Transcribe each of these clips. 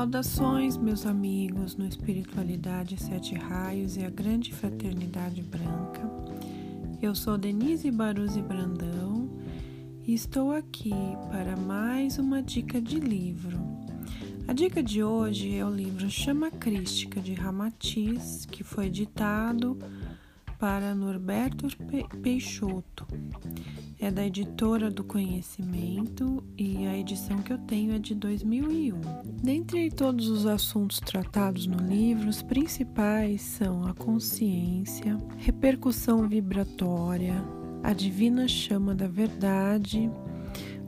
Saudações, meus amigos, no Espiritualidade Sete Raios e a Grande Fraternidade Branca. Eu sou Denise Baruzzi Brandão e estou aqui para mais uma dica de livro. A dica de hoje é o livro Chama Crística de Ramatiz, que foi ditado para Norberto Peixoto. É da editora do Conhecimento e a edição que eu tenho é de 2001. Dentre todos os assuntos tratados no livro, os principais são a consciência, repercussão vibratória, a divina chama da verdade,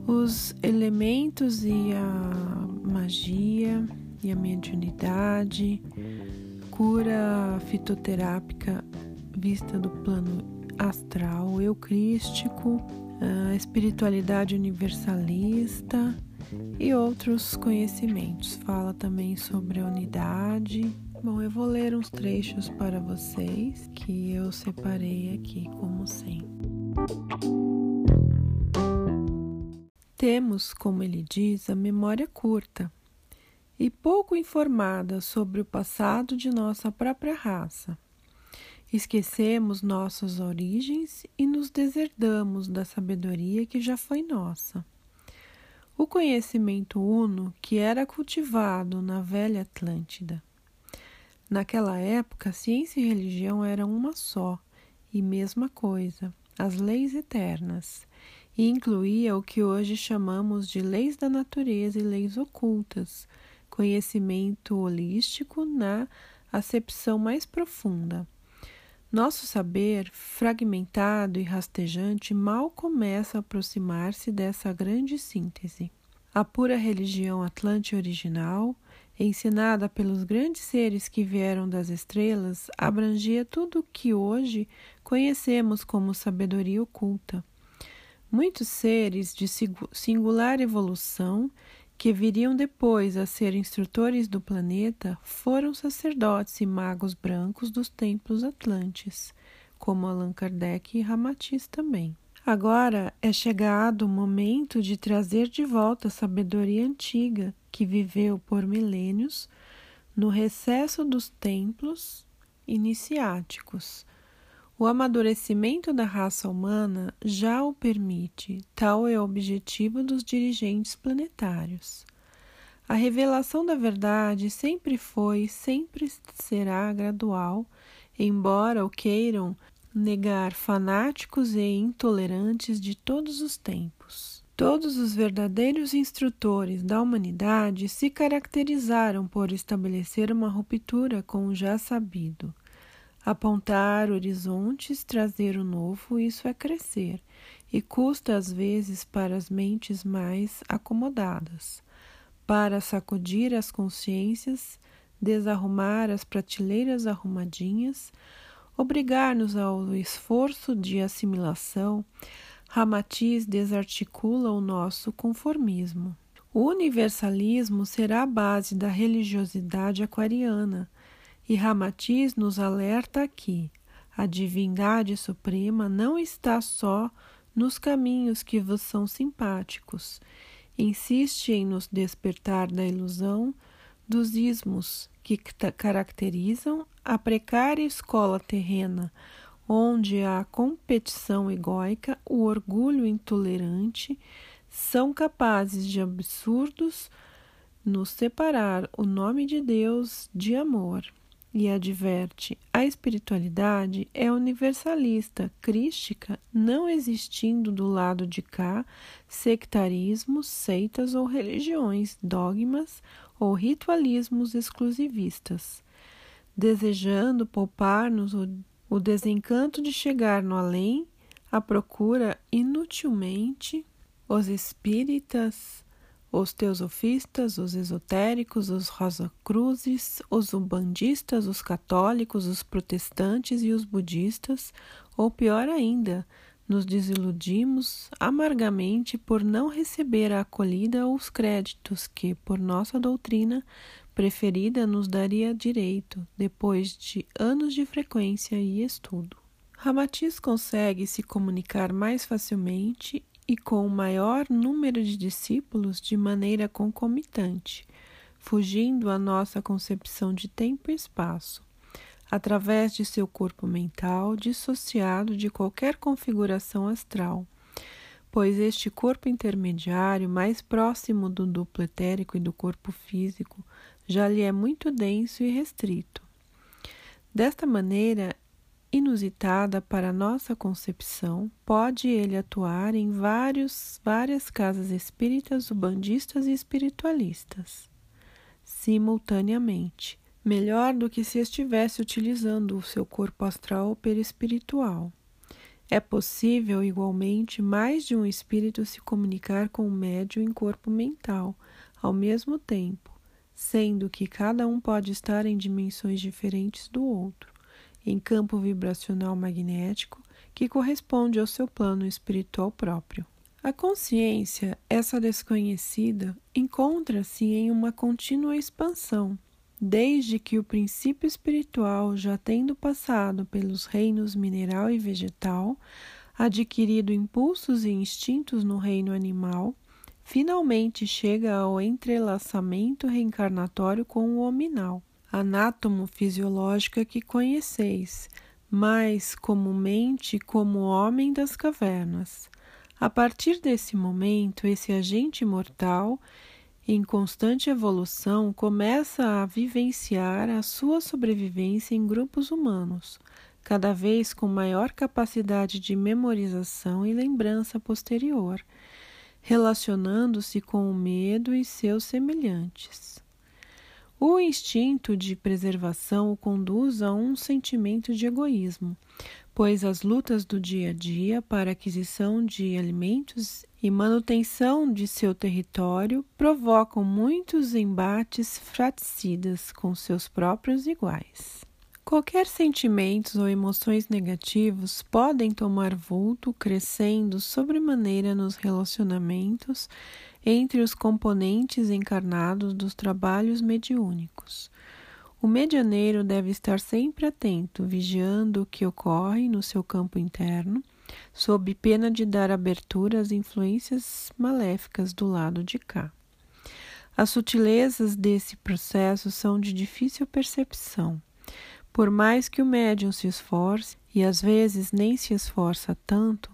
os elementos e a magia e a mediunidade, cura fitoterápica vista do plano astral eucrístico, a espiritualidade universalista e outros conhecimentos. Fala também sobre a unidade. Bom, eu vou ler uns trechos para vocês que eu separei aqui, como sempre. Temos, como ele diz, a memória curta e pouco informada sobre o passado de nossa própria raça. Esquecemos nossas origens e nos deserdamos da sabedoria que já foi nossa. O conhecimento uno que era cultivado na velha Atlântida. Naquela época, ciência e religião eram uma só e mesma coisa, as leis eternas, e incluía o que hoje chamamos de leis da natureza e leis ocultas, conhecimento holístico na acepção mais profunda. Nosso saber, fragmentado e rastejante, mal começa a aproximar-se dessa grande síntese. A pura religião atlante original, ensinada pelos grandes seres que vieram das estrelas, abrangia tudo o que hoje conhecemos como sabedoria oculta. Muitos seres de singular evolução que viriam depois a ser instrutores do planeta, foram sacerdotes e magos brancos dos templos atlantes, como Allan Kardec e Ramatiz também. Agora é chegado o momento de trazer de volta a sabedoria antiga que viveu por milênios no recesso dos templos iniciáticos o amadurecimento da raça humana já o permite, tal é o objetivo dos dirigentes planetários. A revelação da verdade sempre foi e sempre será gradual, embora o queiram negar fanáticos e intolerantes de todos os tempos. Todos os verdadeiros instrutores da humanidade se caracterizaram por estabelecer uma ruptura com o já sabido. Apontar horizontes, trazer o novo, isso é crescer, e custa às vezes para as mentes mais acomodadas. Para sacudir as consciências, desarrumar as prateleiras arrumadinhas, obrigar-nos ao esforço de assimilação, Ramatiz desarticula o nosso conformismo. O universalismo será a base da religiosidade aquariana e Ramatiz nos alerta que a divindade suprema não está só nos caminhos que vos são simpáticos. Insiste em nos despertar da ilusão dos ismos que caracterizam a precária escola terrena, onde a competição egóica, o orgulho intolerante são capazes de absurdos nos separar o nome de Deus de amor e adverte: a espiritualidade é universalista, crística, não existindo do lado de cá sectarismos, seitas ou religiões, dogmas ou ritualismos exclusivistas. Desejando poupar-nos o, desencanto de chegar no além, a procura inutilmente os espíritas os teosofistas, os esotéricos, os rosacruzes, os umbandistas, os católicos, os protestantes e os budistas, ou pior ainda, nos desiludimos amargamente por não receber a acolhida ou os créditos que, por nossa doutrina preferida, nos daria direito, depois de anos de frequência e estudo. Ramatiz consegue se comunicar mais facilmente e com o maior número de discípulos de maneira concomitante. fugindo à nossa concepção de tempo e espaço, através de seu corpo mental dissociado de qualquer configuração astral, pois este corpo intermediário, mais próximo do duplo etérico e do corpo físico, já lhe é muito denso e restrito. Desta maneira, inusitada para nossa concepção, pode ele atuar em vários, várias casas espíritas, ubandistas e espiritualistas, simultaneamente, melhor do que se estivesse utilizando o seu corpo astral perispiritual. É possível, igualmente, mais de um espírito se comunicar com o médium em corpo mental, ao mesmo tempo, sendo que cada um pode estar em dimensões diferentes do outro em campo vibracional magnético que corresponde ao seu plano espiritual próprio. A consciência, essa desconhecida, encontra-se em uma contínua expansão, desde que o princípio espiritual, já tendo passado pelos reinos mineral e vegetal, adquirido impulsos e instintos no reino animal, finalmente chega ao entrelaçamento reencarnatório com o hominal anátomo fisiológica que conheceis, mais comumente como homem das cavernas. A partir desse momento, esse agente mortal, em constante evolução, começa a vivenciar a sua sobrevivência em grupos humanos, cada vez com maior capacidade de memorização e lembrança posterior, relacionando-se com o medo e seus semelhantes. O instinto de preservação o conduz a um sentimento de egoísmo, pois as lutas do dia a dia para aquisição de alimentos e manutenção de seu território provocam muitos embates fratricidas com seus próprios iguais. Qualquer sentimentos ou emoções negativos podem tomar vulto, crescendo sobremaneira nos relacionamentos entre os componentes encarnados dos trabalhos mediúnicos. O medianeiro deve estar sempre atento, vigiando o que ocorre no seu campo interno, sob pena de dar abertura às influências maléficas do lado de cá. As sutilezas desse processo são de difícil percepção. Por mais que o médium se esforce, e às vezes nem se esforça tanto,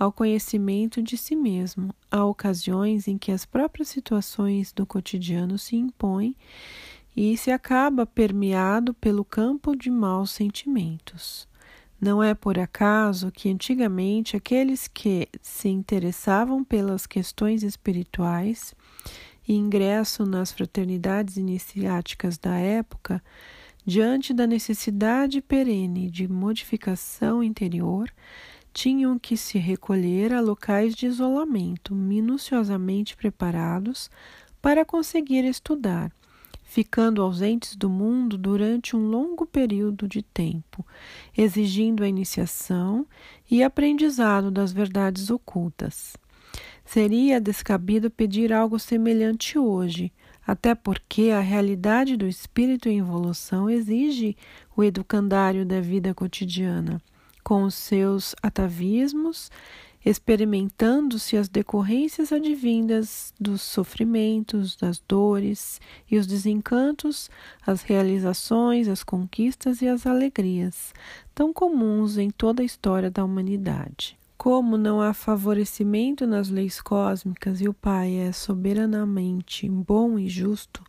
ao conhecimento de si mesmo. Há ocasiões em que as próprias situações do cotidiano se impõem e se acaba permeado pelo campo de maus sentimentos. Não é por acaso que antigamente aqueles que se interessavam pelas questões espirituais e ingresso nas fraternidades iniciáticas da época, diante da necessidade perene de modificação interior, tinham que se recolher a locais de isolamento minuciosamente preparados para conseguir estudar, ficando ausentes do mundo durante um longo período de tempo, exigindo a iniciação e aprendizado das verdades ocultas. Seria descabido pedir algo semelhante hoje, até porque a realidade do espírito em evolução exige o educandário da vida cotidiana com os seus atavismos, experimentando-se as decorrências advindas dos sofrimentos, das dores e os desencantos, as realizações, as conquistas e as alegrias, tão comuns em toda a história da humanidade. Como não há favorecimento nas leis cósmicas e o Pai é soberanamente bom e justo,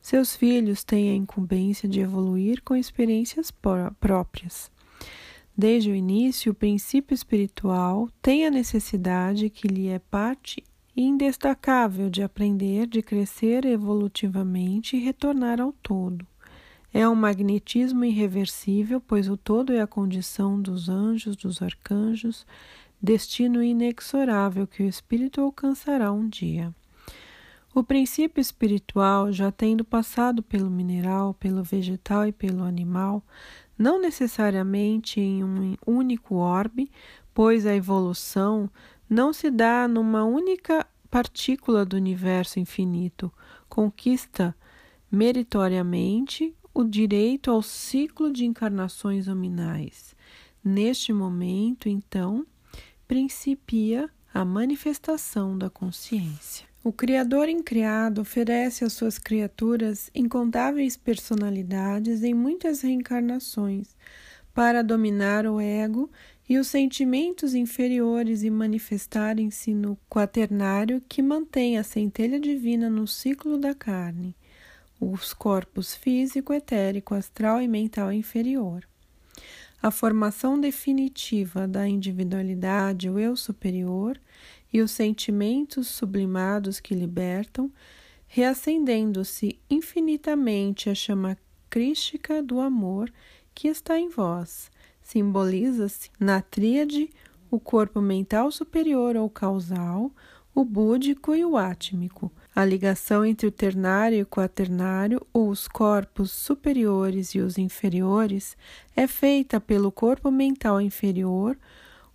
seus filhos têm a incumbência de evoluir com experiências próprias. Desde o início, o princípio espiritual tem a necessidade que lhe é parte indestacável de aprender, de crescer evolutivamente e retornar ao todo. É um magnetismo irreversível, pois o todo é a condição dos anjos, dos arcanjos, destino inexorável que o espírito alcançará um dia. O princípio espiritual, já tendo passado pelo mineral, pelo vegetal e pelo animal, não necessariamente em um único orbe, pois a evolução não se dá numa única partícula do universo infinito, conquista meritoriamente o direito ao ciclo de encarnações nominais. Neste momento, então, principia a manifestação da consciência. O Criador incriado oferece às suas criaturas incontáveis personalidades em muitas reencarnações para dominar o ego e os sentimentos inferiores e manifestarem-se no quaternário que mantém a centelha divina no ciclo da carne, os corpos físico, etérico, astral e mental inferior. A formação definitiva da individualidade, o eu superior, e os sentimentos sublimados que libertam, reacendendo-se infinitamente a chama crística do amor que está em vós. Simboliza-se na tríade o corpo mental superior ou causal, o búdico e o átmico. A ligação entre o ternário e o quaternário, ou os corpos superiores e os inferiores, é feita pelo corpo mental inferior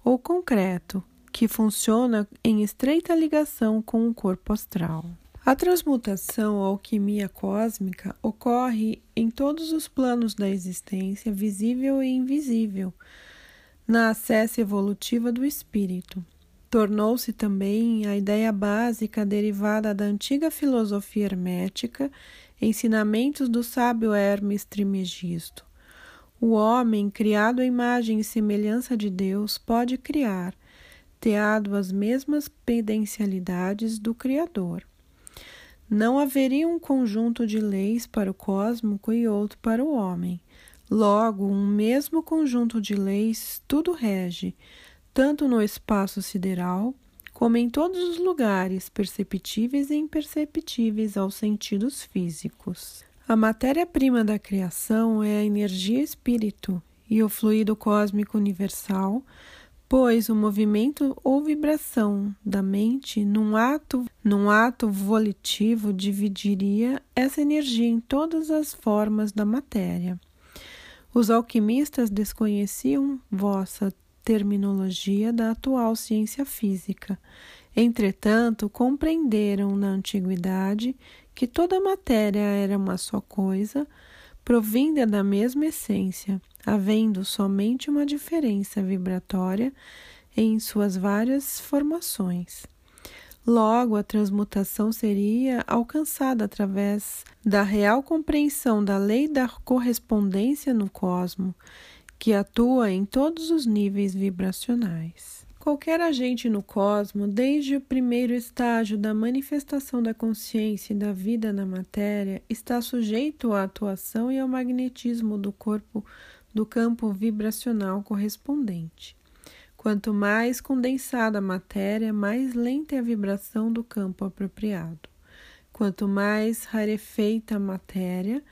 ou concreto, que funciona em estreita ligação com o corpo astral. A transmutação ou alquimia cósmica ocorre em todos os planos da existência, visível e invisível, na acesse evolutiva do espírito. Tornou-se também a ideia básica derivada da antiga filosofia hermética, ensinamentos do sábio Hermes Trimegisto. O homem, criado à imagem e semelhança de Deus, pode criar, teado as mesmas pendencialidades do Criador. Não haveria um conjunto de leis para o cósmico e outro para o homem. Logo, um mesmo conjunto de leis tudo rege, tanto no espaço sideral, como em todos os lugares perceptíveis e imperceptíveis aos sentidos físicos. A matéria-prima da criação é a energia espírito e o fluido cósmico universal pois o movimento ou vibração da mente num ato, num ato volitivo dividiria essa energia em todas as formas da matéria. Os alquimistas desconheciam vossa terminologia da atual ciência física. Entretanto, compreenderam na antiguidade que toda matéria era uma só coisa, provinda da mesma essência, havendo somente uma diferença vibratória em suas várias formações. Logo, a transmutação seria alcançada através da real compreensão da lei da correspondência no cosmo, que atua em todos os níveis vibracionais. Qualquer agente no cosmo, desde o primeiro estágio da manifestação da consciência e da vida na matéria, está sujeito à atuação e ao magnetismo do corpo do campo vibracional correspondente. Quanto mais condensada a matéria, mais lenta é a vibração do campo apropriado. Quanto mais rarefeita a matéria,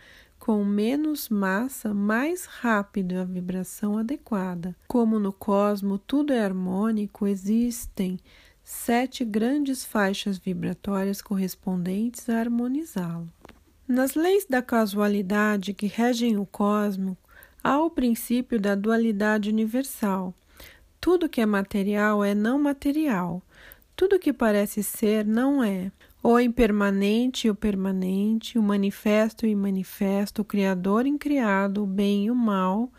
com menos massa, mais rápido é a vibração adequada. Como no cosmo tudo é harmônico, existem sete grandes faixas vibratórias correspondentes a harmonizá-lo. Nas leis da casualidade que regem o cosmo, há o princípio da dualidade universal. Tudo que é material é não material. Tudo que parece ser não é. O impermanente e o permanente, o manifesto e o manifesto, o criador e o incriado, o bem e o mal,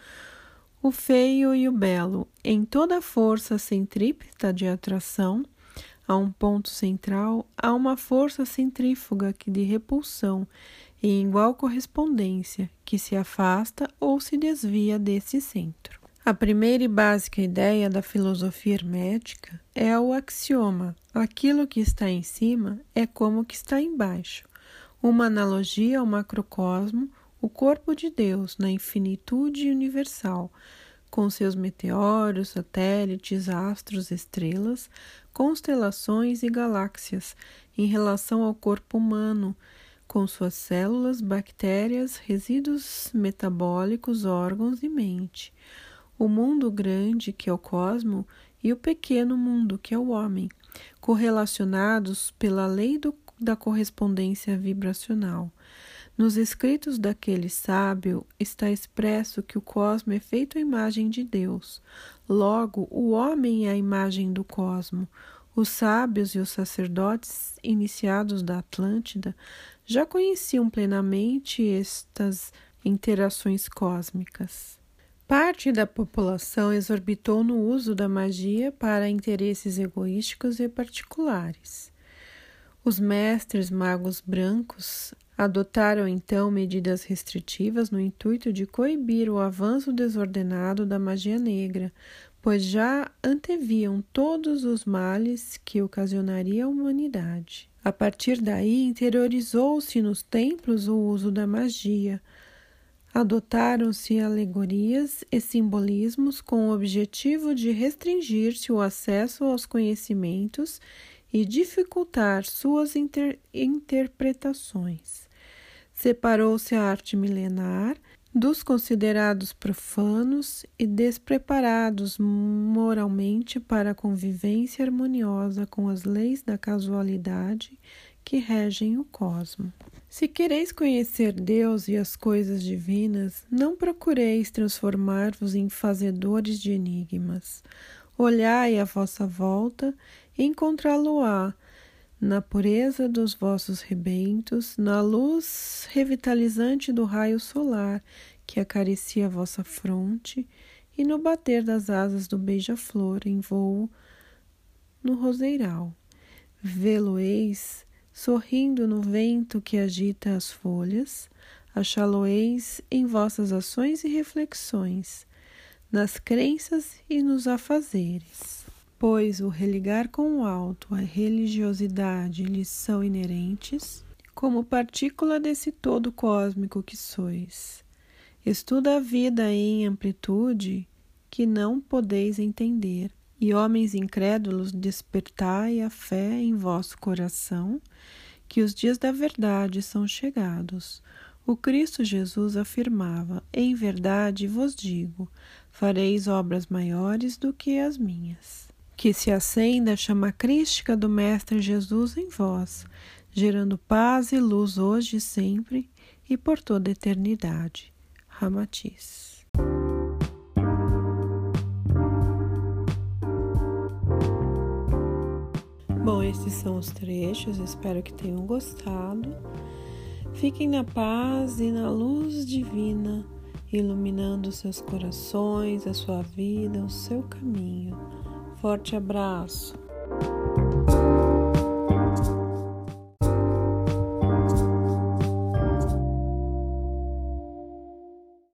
o feio e o belo, em toda força centrípeta de atração, a um ponto central, há uma força centrífuga que de repulsão em igual correspondência, que se afasta ou se desvia desse centro. A primeira e básica ideia da filosofia hermética é o axioma: aquilo que está em cima é como que está embaixo. Uma analogia ao macrocosmo, o corpo de Deus na infinitude universal, com seus meteoros, satélites, astros, estrelas, constelações e galáxias, em relação ao corpo humano, com suas células, bactérias, resíduos metabólicos, órgãos e mente. O mundo grande, que é o cosmo, e o pequeno mundo, que é o homem, correlacionados pela lei do, da correspondência vibracional. Nos escritos daquele sábio está expresso que o cosmo é feito à imagem de Deus. Logo, o homem é a imagem do cosmo. Os sábios e os sacerdotes iniciados da Atlântida já conheciam plenamente estas interações cósmicas. Parte da população exorbitou no uso da magia para interesses egoísticos e particulares. Os mestres magos brancos adotaram então medidas restritivas no intuito de coibir o avanço desordenado da magia negra, pois já anteviam todos os males que ocasionaria a humanidade. A partir daí, interiorizou-se nos templos o uso da magia. Adotaram-se alegorias e simbolismos com o objetivo de restringir-se o acesso aos conhecimentos e dificultar suas inter interpretações. Separou-se a arte milenar dos considerados profanos e despreparados moralmente para a convivência harmoniosa com as leis da casualidade que regem o cosmo. Se quereis conhecer Deus e as coisas divinas, não procureis transformar-vos em fazedores de enigmas. Olhai à vossa volta e encontrá-lo-á na pureza dos vossos rebentos, na luz revitalizante do raio solar que acaricia a vossa fronte e no bater das asas do beija-flor em voo no roseiral. Vê-lo-eis sorrindo no vento que agita as folhas, achá-lo-eis em vossas ações e reflexões, nas crenças e nos afazeres pois o religar com o alto, a religiosidade lhes são inerentes, como partícula desse todo cósmico que sois. Estuda a vida em amplitude que não podeis entender, e homens incrédulos, despertai a fé em vosso coração, que os dias da verdade são chegados. O Cristo Jesus afirmava: Em verdade vos digo, fareis obras maiores do que as minhas que se acenda a chama crística do Mestre Jesus em vós, gerando paz e luz hoje e sempre e por toda a eternidade. Ramatiz. Esses são os trechos, espero que tenham gostado. Fiquem na paz e na luz divina, iluminando seus corações, a sua vida, o seu caminho. Forte abraço.